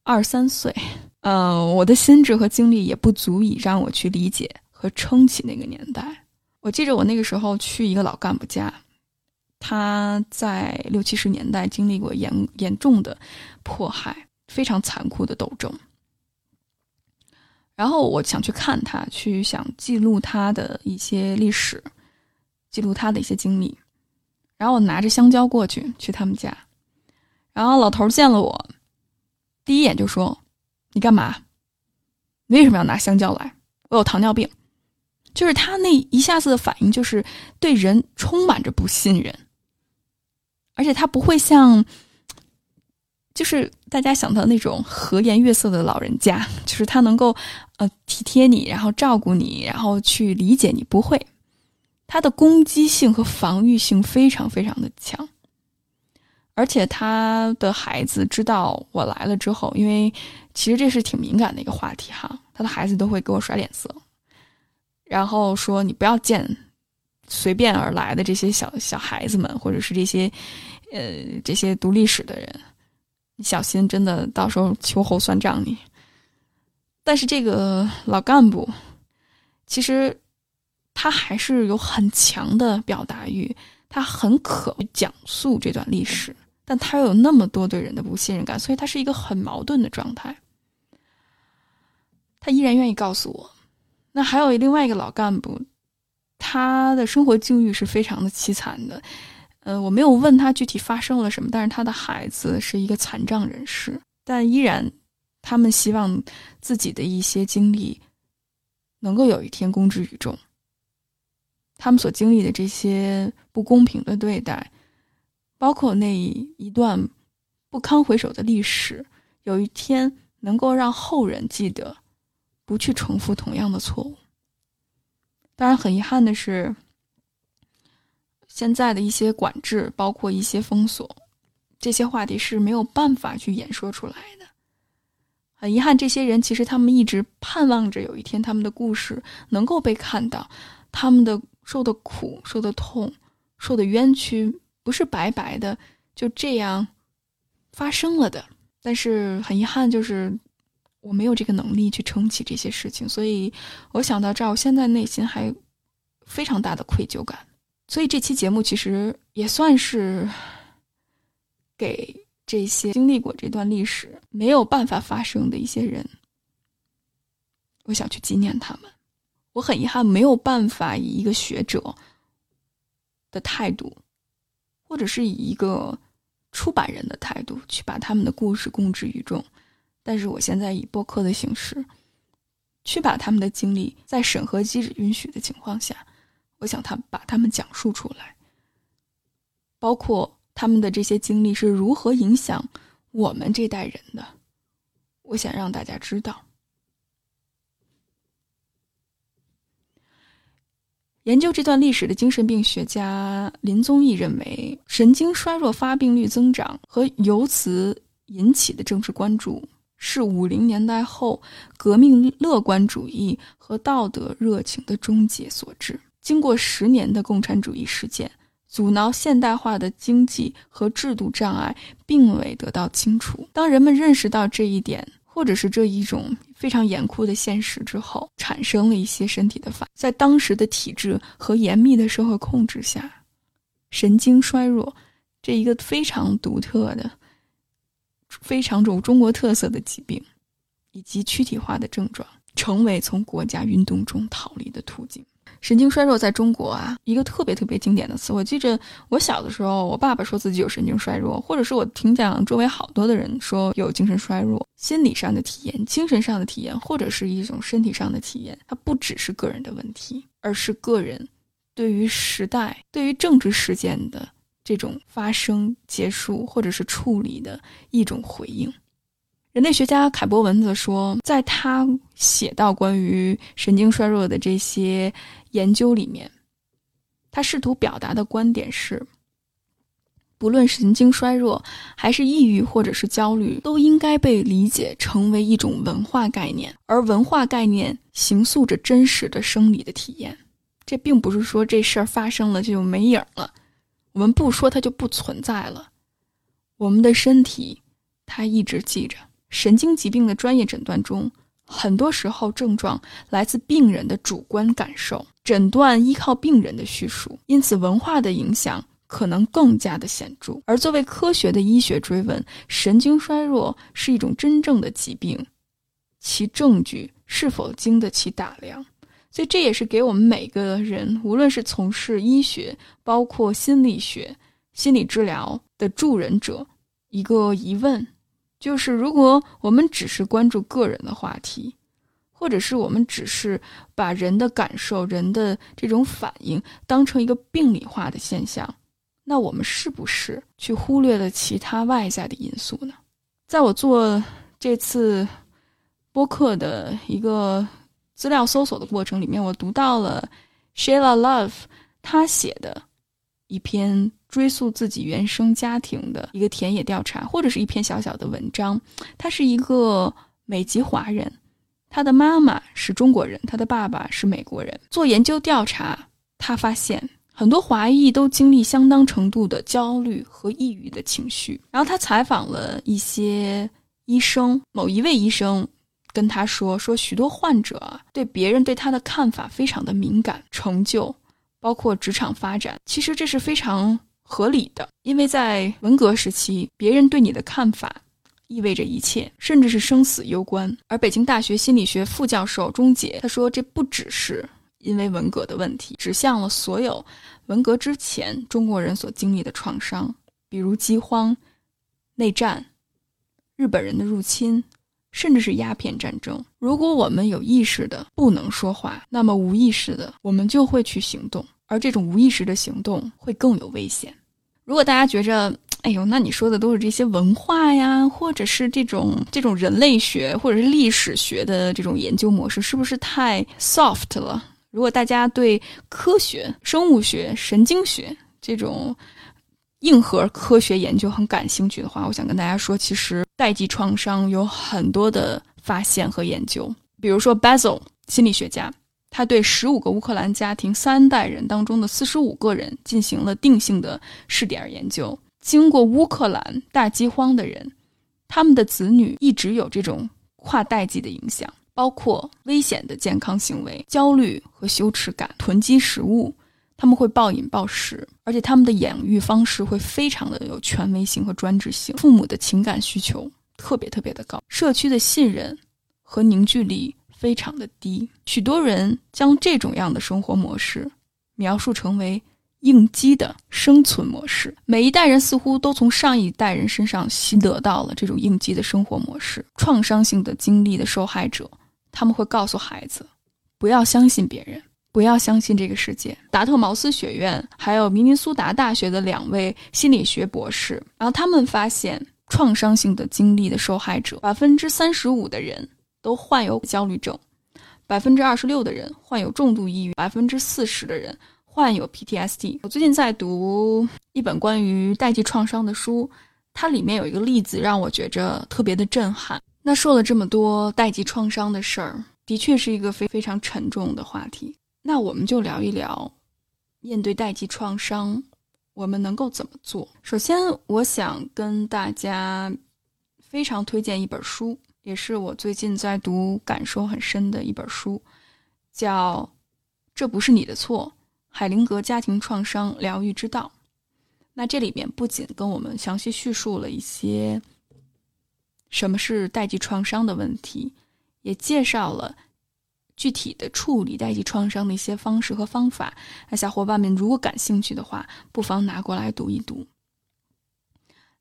二三岁，嗯，我的心智和精力也不足以让我去理解和撑起那个年代。我记着我那个时候去一个老干部家，他在六七十年代经历过严严重的迫害，非常残酷的斗争。然后我想去看他，去想记录他的一些历史，记录他的一些经历。然后我拿着香蕉过去，去他们家。然后老头见了我，第一眼就说：“你干嘛？你为什么要拿香蕉来？我有糖尿病。”就是他那一下子的反应，就是对人充满着不信任，而且他不会像。就是大家想到那种和颜悦色的老人家，就是他能够呃体贴你，然后照顾你，然后去理解你。不会，他的攻击性和防御性非常非常的强。而且他的孩子知道我来了之后，因为其实这是挺敏感的一个话题哈，他的孩子都会给我甩脸色，然后说你不要见随便而来的这些小小孩子们，或者是这些呃这些读历史的人。你小心，真的到时候秋后算账你。但是这个老干部，其实他还是有很强的表达欲，他很渴讲述这段历史，但他又有那么多对人的不信任感，所以他是一个很矛盾的状态。他依然愿意告诉我。那还有另外一个老干部，他的生活境遇是非常的凄惨的。呃，我没有问他具体发生了什么，但是他的孩子是一个残障人士，但依然，他们希望自己的一些经历能够有一天公之于众。他们所经历的这些不公平的对待，包括那一段不堪回首的历史，有一天能够让后人记得，不去重复同样的错误。当然，很遗憾的是。现在的一些管制，包括一些封锁，这些话题是没有办法去演说出来的。很遗憾，这些人其实他们一直盼望着有一天他们的故事能够被看到，他们的受的苦、受的痛、受的冤屈不是白白的就这样发生了的。但是很遗憾，就是我没有这个能力去撑起这些事情，所以我想到这儿，我现在内心还非常大的愧疚感。所以这期节目其实也算是给这些经历过这段历史没有办法发生的一些人，我想去纪念他们。我很遗憾没有办法以一个学者的态度，或者是以一个出版人的态度去把他们的故事公之于众。但是我现在以播客的形式，去把他们的经历在审核机制允许的情况下。我想他把他们讲述出来，包括他们的这些经历是如何影响我们这代人的。我想让大家知道，研究这段历史的精神病学家林宗义认为，神经衰弱发病率增长和由此引起的政治关注，是五零年代后革命乐观主义和道德热情的终结所致。经过十年的共产主义实践，阻挠现代化的经济和制度障碍并未得到清除。当人们认识到这一点，或者是这一种非常严酷的现实之后，产生了一些身体的反在当时的体制和严密的社会控制下，神经衰弱这一个非常独特的、非常有中国特色的疾病，以及躯体化的症状，成为从国家运动中逃离的途径。神经衰弱在中国啊，一个特别特别经典的词。我记着我小的时候，我爸爸说自己有神经衰弱，或者是我听讲周围好多的人说有精神衰弱，心理上的体验、精神上的体验，或者是一种身体上的体验，它不只是个人的问题，而是个人对于时代、对于政治事件的这种发生、结束或者是处理的一种回应。人类学家凯博文则说，在他写到关于神经衰弱的这些研究里面，他试图表达的观点是：不论神经衰弱还是抑郁或者是焦虑，都应该被理解成为一种文化概念，而文化概念形塑着真实的生理的体验。这并不是说这事儿发生了就没影了，我们不说它就不存在了。我们的身体，它一直记着。神经疾病的专业诊断中，很多时候症状来自病人的主观感受，诊断依靠病人的叙述，因此文化的影响可能更加的显著。而作为科学的医学追问，神经衰弱是一种真正的疾病，其证据是否经得起打量？所以这也是给我们每个人，无论是从事医学，包括心理学、心理治疗的助人者，一个疑问。就是如果我们只是关注个人的话题，或者是我们只是把人的感受、人的这种反应当成一个病理化的现象，那我们是不是去忽略了其他外在的因素呢？在我做这次播客的一个资料搜索的过程里面，我读到了 Sheila Love 他写的一篇。追溯自己原生家庭的一个田野调查，或者是一篇小小的文章。他是一个美籍华人，他的妈妈是中国人，他的爸爸是美国人。做研究调查，他发现很多华裔都经历相当程度的焦虑和抑郁的情绪。然后他采访了一些医生，某一位医生跟他说：“说许多患者对别人对他的看法非常的敏感，成就包括职场发展，其实这是非常。”合理的，因为在文革时期，别人对你的看法意味着一切，甚至是生死攸关。而北京大学心理学副教授钟杰他说，这不只是因为文革的问题，指向了所有文革之前中国人所经历的创伤，比如饥荒、内战、日本人的入侵，甚至是鸦片战争。如果我们有意识的不能说话，那么无意识的我们就会去行动，而这种无意识的行动会更有危险。如果大家觉着，哎呦，那你说的都是这些文化呀，或者是这种这种人类学或者是历史学的这种研究模式，是不是太 soft 了？如果大家对科学、生物学、神经学这种硬核科学研究很感兴趣的话，我想跟大家说，其实代际创伤有很多的发现和研究。比如说 Basil 心理学家。他对十五个乌克兰家庭三代人当中的四十五个人进行了定性的试点研究。经过乌克兰大饥荒的人，他们的子女一直有这种跨代际的影响，包括危险的健康行为、焦虑和羞耻感、囤积食物，他们会暴饮暴食，而且他们的养育方式会非常的有权威性和专制性。父母的情感需求特别特别的高，社区的信任和凝聚力。非常的低，许多人将这种样的生活模式描述成为应激的生存模式。每一代人似乎都从上一代人身上习得到了这种应激的生活模式。创伤性的经历的受害者，他们会告诉孩子，不要相信别人，不要相信这个世界。达特茅斯学院还有明尼苏达大学的两位心理学博士，然后他们发现，创伤性的经历的受害者，百分之三十五的人。都患有焦虑症，百分之二十六的人患有重度抑郁，百分之四十的人患有 PTSD。我最近在读一本关于代际创伤的书，它里面有一个例子让我觉着特别的震撼。那说了这么多代际创伤的事儿，的确是一个非非常沉重的话题。那我们就聊一聊，面对代际创伤，我们能够怎么做？首先，我想跟大家非常推荐一本书。也是我最近在读、感受很深的一本书，叫《这不是你的错：海灵格家庭创伤疗愈之道》。那这里面不仅跟我们详细叙述了一些什么是代际创伤的问题，也介绍了具体的处理代际创伤的一些方式和方法。那小伙伴们如果感兴趣的话，不妨拿过来读一读。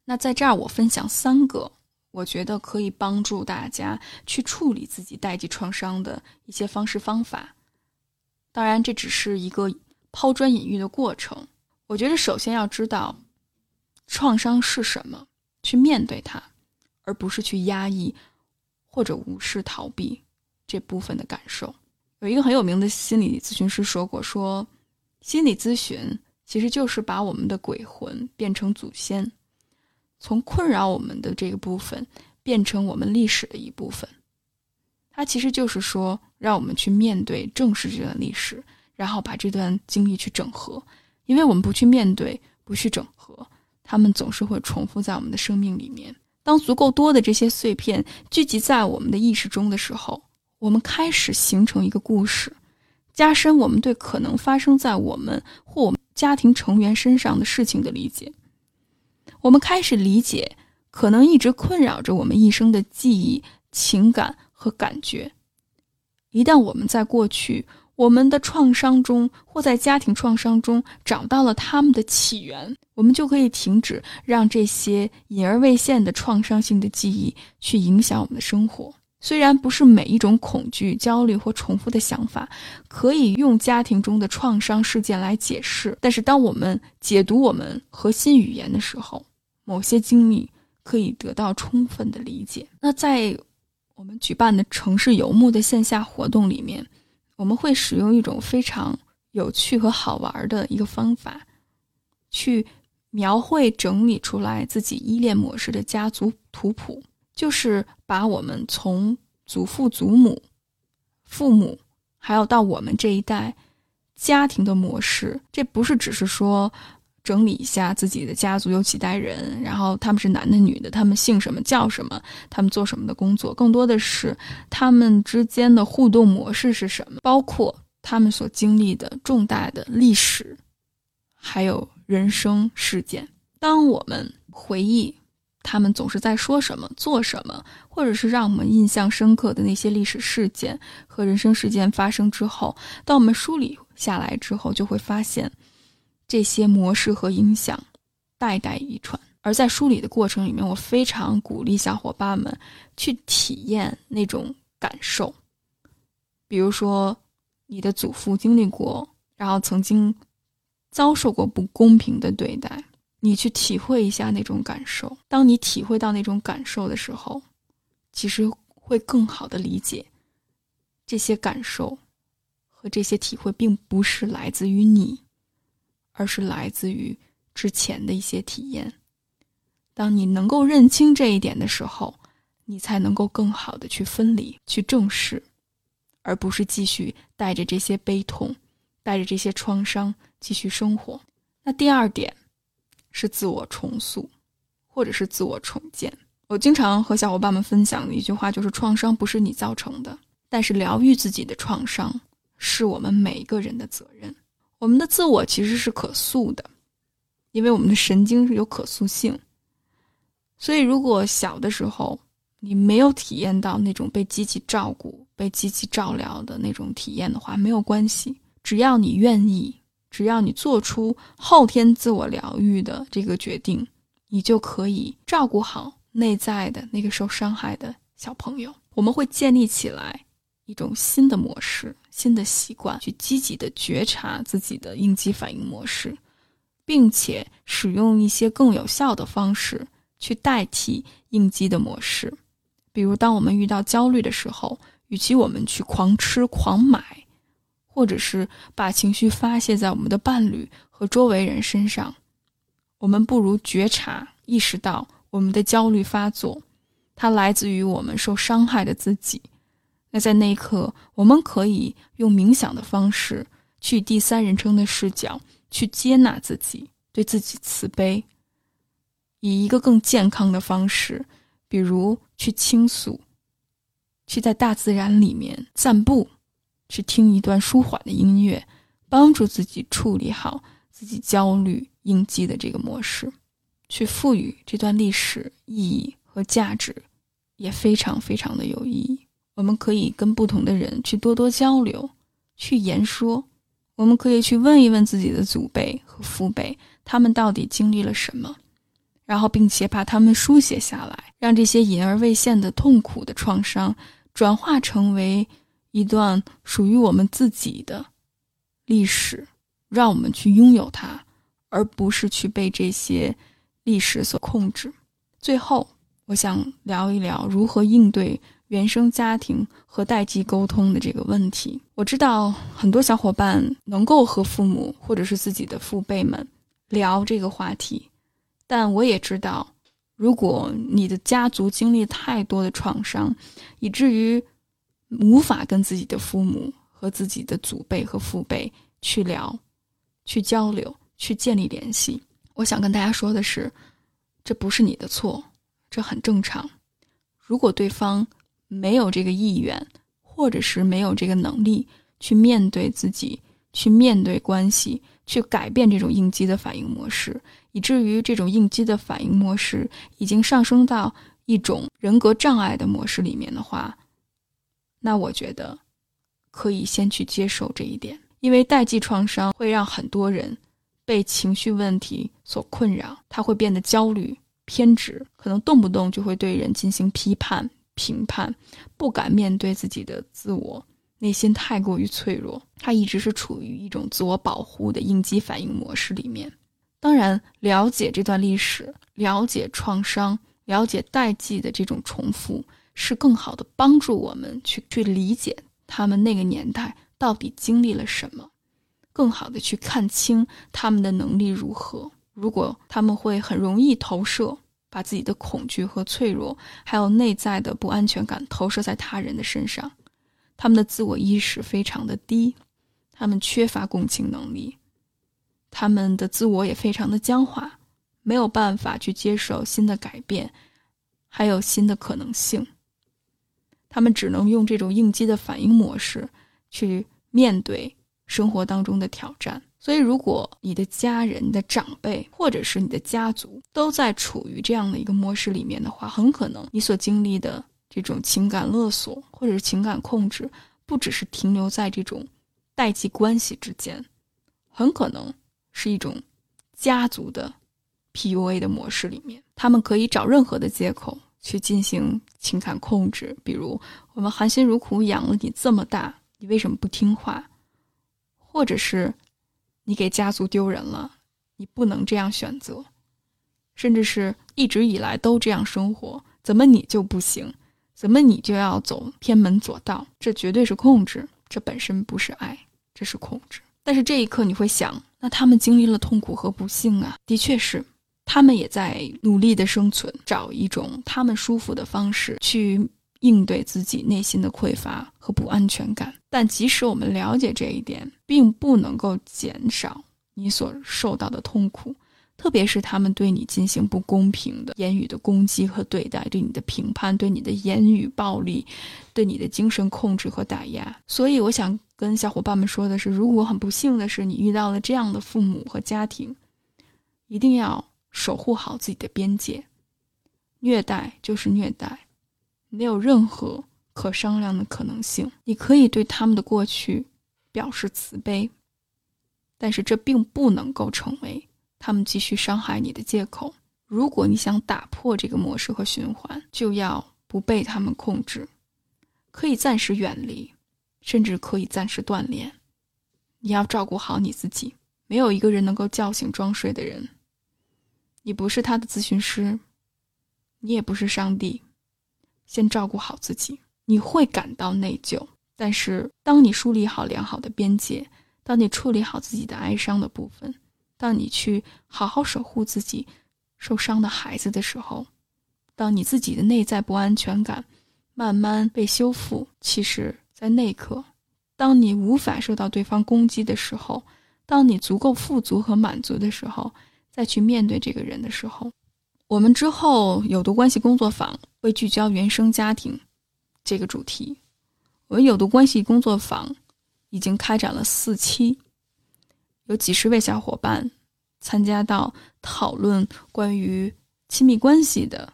那在这儿我分享三个，我觉得可以帮助大家去处理自己代际创伤的一些方式方法。当然，这只是一个抛砖引玉的过程。我觉得首先要知道创伤是什么，去面对它，而不是去压抑或者无视、逃避这部分的感受。有一个很有名的心理咨询师说过：“说心理咨询其实就是把我们的鬼魂变成祖先。”从困扰我们的这个部分变成我们历史的一部分，它其实就是说，让我们去面对、正视这段历史，然后把这段经历去整合。因为我们不去面对、不去整合，他们总是会重复在我们的生命里面。当足够多的这些碎片聚集在我们的意识中的时候，我们开始形成一个故事，加深我们对可能发生在我们或我们家庭成员身上的事情的理解。我们开始理解，可能一直困扰着我们一生的记忆、情感和感觉。一旦我们在过去我们的创伤中，或在家庭创伤中找到了他们的起源，我们就可以停止让这些隐而未现的创伤性的记忆去影响我们的生活。虽然不是每一种恐惧、焦虑或重复的想法可以用家庭中的创伤事件来解释，但是当我们解读我们核心语言的时候，某些经历可以得到充分的理解。那在我们举办的城市游牧的线下活动里面，我们会使用一种非常有趣和好玩的一个方法，去描绘整理出来自己依恋模式的家族图谱。就是把我们从祖父、祖母、父母，还有到我们这一代家庭的模式，这不是只是说整理一下自己的家族有几代人，然后他们是男的、女的，他们姓什么、叫什么，他们做什么的工作，更多的是他们之间的互动模式是什么，包括他们所经历的重大的历史，还有人生事件。当我们回忆。他们总是在说什么、做什么，或者是让我们印象深刻的那些历史事件和人生事件发生之后，当我们梳理下来之后，就会发现这些模式和影响代代遗传。而在梳理的过程里面，我非常鼓励小伙伴们去体验那种感受，比如说你的祖父经历过，然后曾经遭受过不公平的对待。你去体会一下那种感受。当你体会到那种感受的时候，其实会更好的理解这些感受和这些体会，并不是来自于你，而是来自于之前的一些体验。当你能够认清这一点的时候，你才能够更好的去分离、去正视，而不是继续带着这些悲痛、带着这些创伤继续生活。那第二点。是自我重塑，或者是自我重建。我经常和小伙伴们分享的一句话就是：创伤不是你造成的，但是疗愈自己的创伤是我们每一个人的责任。我们的自我其实是可塑的，因为我们的神经是有可塑性。所以，如果小的时候你没有体验到那种被积极照顾、被积极照料的那种体验的话，没有关系，只要你愿意。只要你做出后天自我疗愈的这个决定，你就可以照顾好内在的那个受伤害的小朋友。我们会建立起来一种新的模式、新的习惯，去积极的觉察自己的应激反应模式，并且使用一些更有效的方式去代替应激的模式。比如，当我们遇到焦虑的时候，与其我们去狂吃、狂买。或者是把情绪发泄在我们的伴侣和周围人身上，我们不如觉察、意识到我们的焦虑发作，它来自于我们受伤害的自己。那在那一刻，我们可以用冥想的方式，去第三人称的视角去接纳自己，对自己慈悲，以一个更健康的方式，比如去倾诉，去在大自然里面散步。去听一段舒缓的音乐，帮助自己处理好自己焦虑应激的这个模式，去赋予这段历史意义和价值，也非常非常的有意义。我们可以跟不同的人去多多交流，去言说。我们可以去问一问自己的祖辈和父辈，他们到底经历了什么，然后并且把他们书写下来，让这些隐而未现的痛苦的创伤转化成为一段属于我们自己的历史，让我们去拥有它，而不是去被这些历史所控制。最后，我想聊一聊如何应对。原生家庭和代际沟通的这个问题，我知道很多小伙伴能够和父母或者是自己的父辈们聊这个话题，但我也知道，如果你的家族经历太多的创伤，以至于无法跟自己的父母和自己的祖辈和父辈去聊、去交流、去建立联系，我想跟大家说的是，这不是你的错，这很正常。如果对方，没有这个意愿，或者是没有这个能力去面对自己，去面对关系，去改变这种应激的反应模式，以至于这种应激的反应模式已经上升到一种人格障碍的模式里面的话，那我觉得可以先去接受这一点，因为代际创伤会让很多人被情绪问题所困扰，他会变得焦虑、偏执，可能动不动就会对人进行批判。评判，不敢面对自己的自我，内心太过于脆弱，他一直是处于一种自我保护的应激反应模式里面。当然，了解这段历史，了解创伤，了解代际的这种重复，是更好的帮助我们去去理解他们那个年代到底经历了什么，更好的去看清他们的能力如何。如果他们会很容易投射。把自己的恐惧和脆弱，还有内在的不安全感投射在他人的身上，他们的自我意识非常的低，他们缺乏共情能力，他们的自我也非常的僵化，没有办法去接受新的改变，还有新的可能性。他们只能用这种应激的反应模式去面对生活当中的挑战。所以，如果你的家人、你的长辈，或者是你的家族都在处于这样的一个模式里面的话，很可能你所经历的这种情感勒索或者是情感控制，不只是停留在这种代际关系之间，很可能是一种家族的 PUA 的模式里面。他们可以找任何的借口去进行情感控制，比如我们含辛茹苦养了你这么大，你为什么不听话？或者是。你给家族丢人了，你不能这样选择，甚至是一直以来都这样生活，怎么你就不行？怎么你就要走偏门左道？这绝对是控制，这本身不是爱，这是控制。但是这一刻你会想，那他们经历了痛苦和不幸啊，的确是，他们也在努力的生存，找一种他们舒服的方式去。应对自己内心的匮乏和不安全感，但即使我们了解这一点，并不能够减少你所受到的痛苦，特别是他们对你进行不公平的言语的攻击和对待，对你的评判，对你的言语暴力，对你的精神控制和打压。所以，我想跟小伙伴们说的是，如果很不幸的是你遇到了这样的父母和家庭，一定要守护好自己的边界，虐待就是虐待。没有任何可商量的可能性。你可以对他们的过去表示慈悲，但是这并不能够成为他们继续伤害你的借口。如果你想打破这个模式和循环，就要不被他们控制，可以暂时远离，甚至可以暂时断联。你要照顾好你自己。没有一个人能够叫醒装睡的人。你不是他的咨询师，你也不是上帝。先照顾好自己，你会感到内疚。但是，当你梳理好良好的边界，当你处理好自己的哀伤的部分，当你去好好守护自己受伤的孩子的时候，当你自己的内在不安全感慢慢被修复，其实，在那一刻，当你无法受到对方攻击的时候，当你足够富足和满足的时候，再去面对这个人的时候。我们之后有毒关系工作坊会聚焦原生家庭这个主题。我们有毒关系工作坊已经开展了四期，有几十位小伙伴参加到讨论关于亲密关系的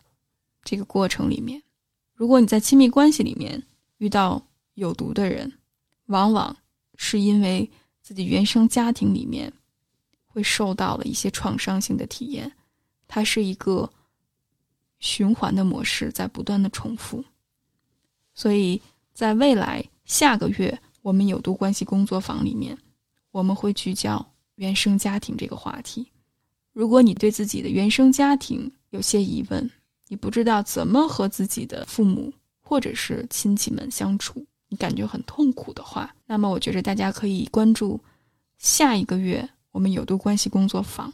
这个过程里面。如果你在亲密关系里面遇到有毒的人，往往是因为自己原生家庭里面会受到了一些创伤性的体验，它是一个循环的模式，在不断的重复。所以在未来下个月，我们有毒关系工作坊里面，我们会聚焦原生家庭这个话题。如果你对自己的原生家庭有些疑问，你不知道怎么和自己的父母或者是亲戚们相处，你感觉很痛苦的话，那么我觉得大家可以关注下一个月我们有毒关系工作坊，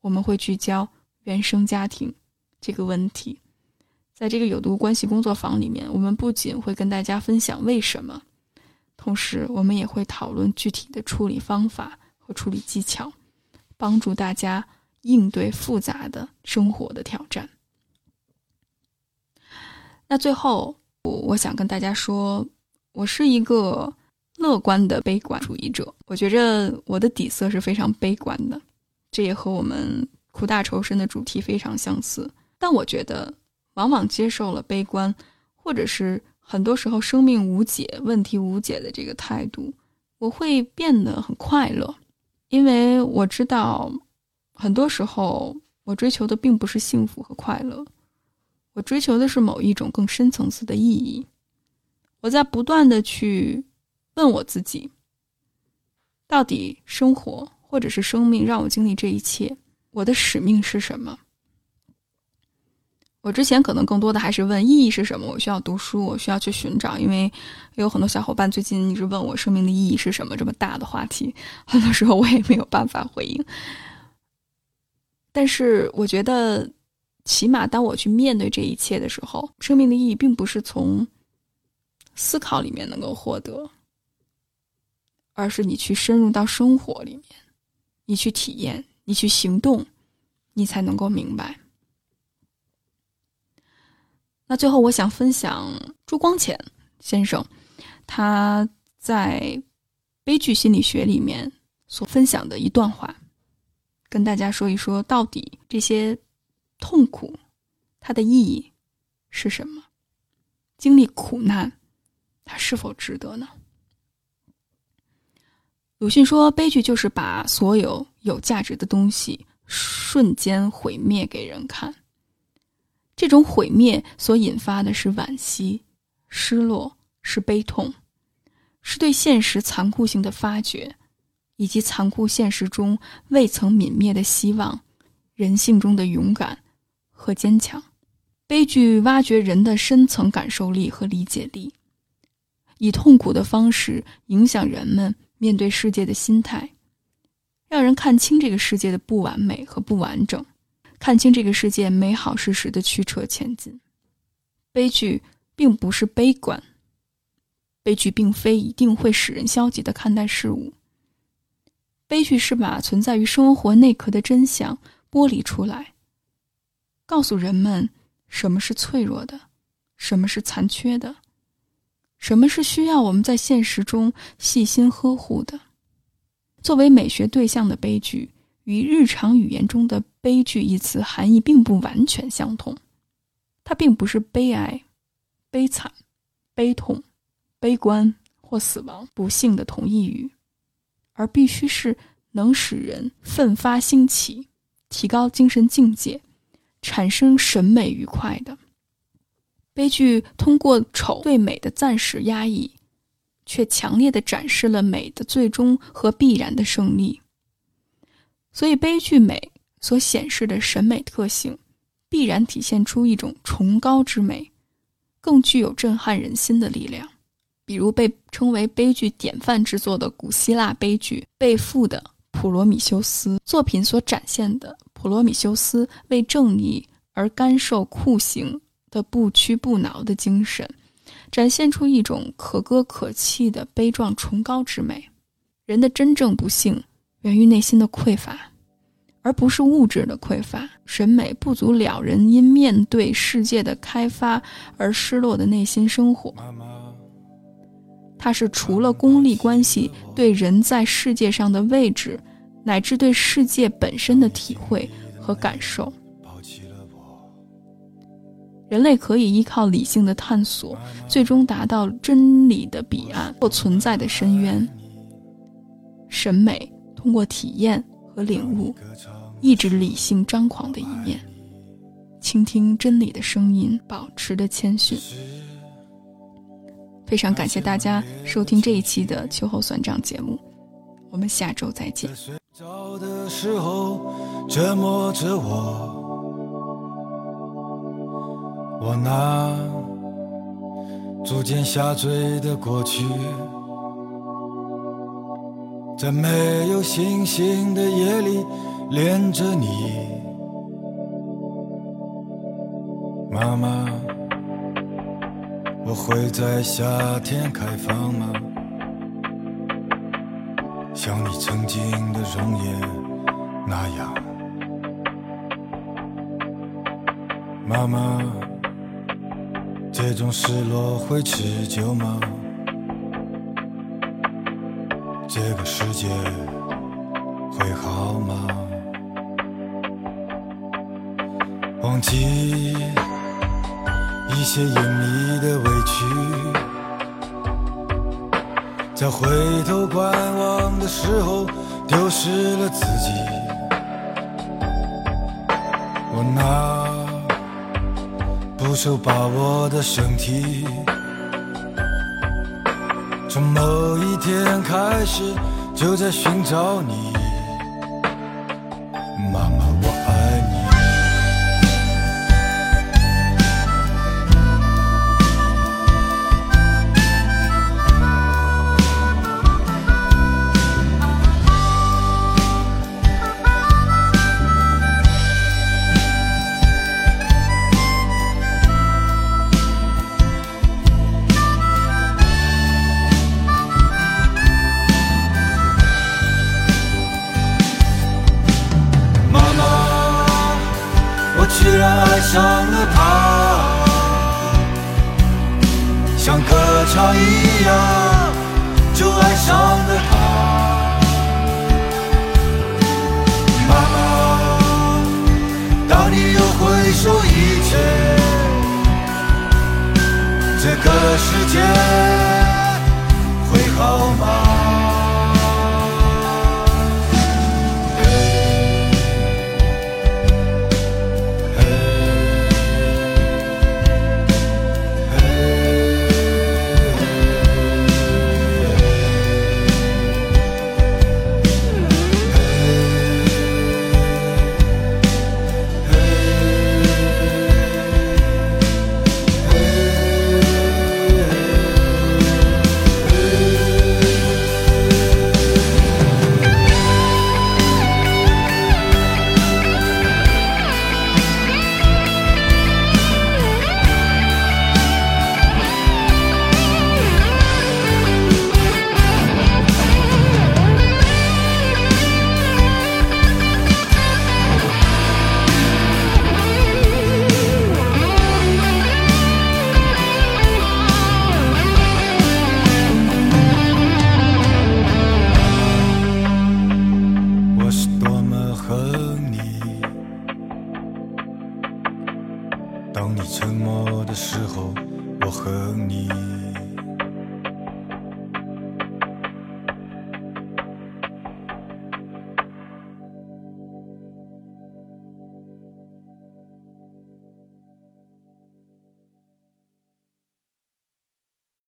我们会聚焦原生家庭这个问题。在这个有毒关系工作坊里面，我们不仅会跟大家分享为什么，同时我们也会讨论具体的处理方法和处理技巧，帮助大家。应对复杂的生活的挑战。那最后，我我想跟大家说，我是一个乐观的悲观主义者。我觉着我的底色是非常悲观的，这也和我们苦大仇深的主题非常相似。但我觉得，往往接受了悲观，或者是很多时候生命无解、问题无解的这个态度，我会变得很快乐，因为我知道。很多时候，我追求的并不是幸福和快乐，我追求的是某一种更深层次的意义。我在不断的去问我自己：到底生活或者是生命让我经历这一切，我的使命是什么？我之前可能更多的还是问意义是什么？我需要读书，我需要去寻找，因为有很多小伙伴最近一直问我生命的意义是什么这么大的话题，很多时候我也没有办法回应。但是我觉得，起码当我去面对这一切的时候，生命的意义并不是从思考里面能够获得，而是你去深入到生活里面，你去体验，你去行动，你才能够明白。那最后，我想分享朱光潜先生他在悲剧心理学里面所分享的一段话。跟大家说一说，到底这些痛苦它的意义是什么？经历苦难，它是否值得呢？鲁迅说：“悲剧就是把所有有价值的东西瞬间毁灭给人看。这种毁灭所引发的是惋惜、失落，是悲痛，是对现实残酷性的发掘。”以及残酷现实中未曾泯灭的希望，人性中的勇敢和坚强。悲剧挖掘人的深层感受力和理解力，以痛苦的方式影响人们面对世界的心态，让人看清这个世界的不完美和不完整，看清这个世界美好事实的曲折前进。悲剧并不是悲观，悲剧并非一定会使人消极的看待事物。悲剧是把存在于生活内核的真相剥离出来，告诉人们什么是脆弱的，什么是残缺的，什么是需要我们在现实中细心呵护的。作为美学对象的悲剧，与日常语言中的“悲剧”一词含义并不完全相同。它并不是悲哀、悲惨、悲痛、悲观或死亡、不幸的同义语。而必须是能使人奋发兴起、提高精神境界、产生审美愉快的悲剧。通过丑对美的暂时压抑，却强烈的展示了美的最终和必然的胜利。所以，悲剧美所显示的审美特性，必然体现出一种崇高之美，更具有震撼人心的力量。比如被称为悲剧典范之作的古希腊悲剧《被缚的普罗米修斯》作品所展现的普罗米修斯为正义而甘受酷刑的不屈不挠的精神，展现出一种可歌可泣的悲壮崇高之美。人的真正不幸源于内心的匮乏，而不是物质的匮乏。审美不足了人因面对世界的开发而失落的内心生活。它是除了功利关系对人在世界上的位置，乃至对世界本身的体会和感受。人类可以依靠理性的探索，最终达到真理的彼岸或存在的深渊。审美通过体验和领悟，抑制理性张狂的一面，倾听真理的声音，保持的谦逊。非常感谢大家收听这一期的秋后算账节目，我们下周再见。睡着的时候折磨着我，我那逐渐下坠的过去，在没有星星的夜里恋着你，妈妈，我会在夏天开放吗？像你曾经的容颜那样，妈妈，这种失落会持久吗？这个世界会好吗？忘记一些隐秘的委屈。在回头观望的时候，丢失了自己。我那徒手把我的身体，从某一天开始就在寻找你。上了他，像歌唱一样，就爱上了他。妈妈，当你又回首一切，这个世界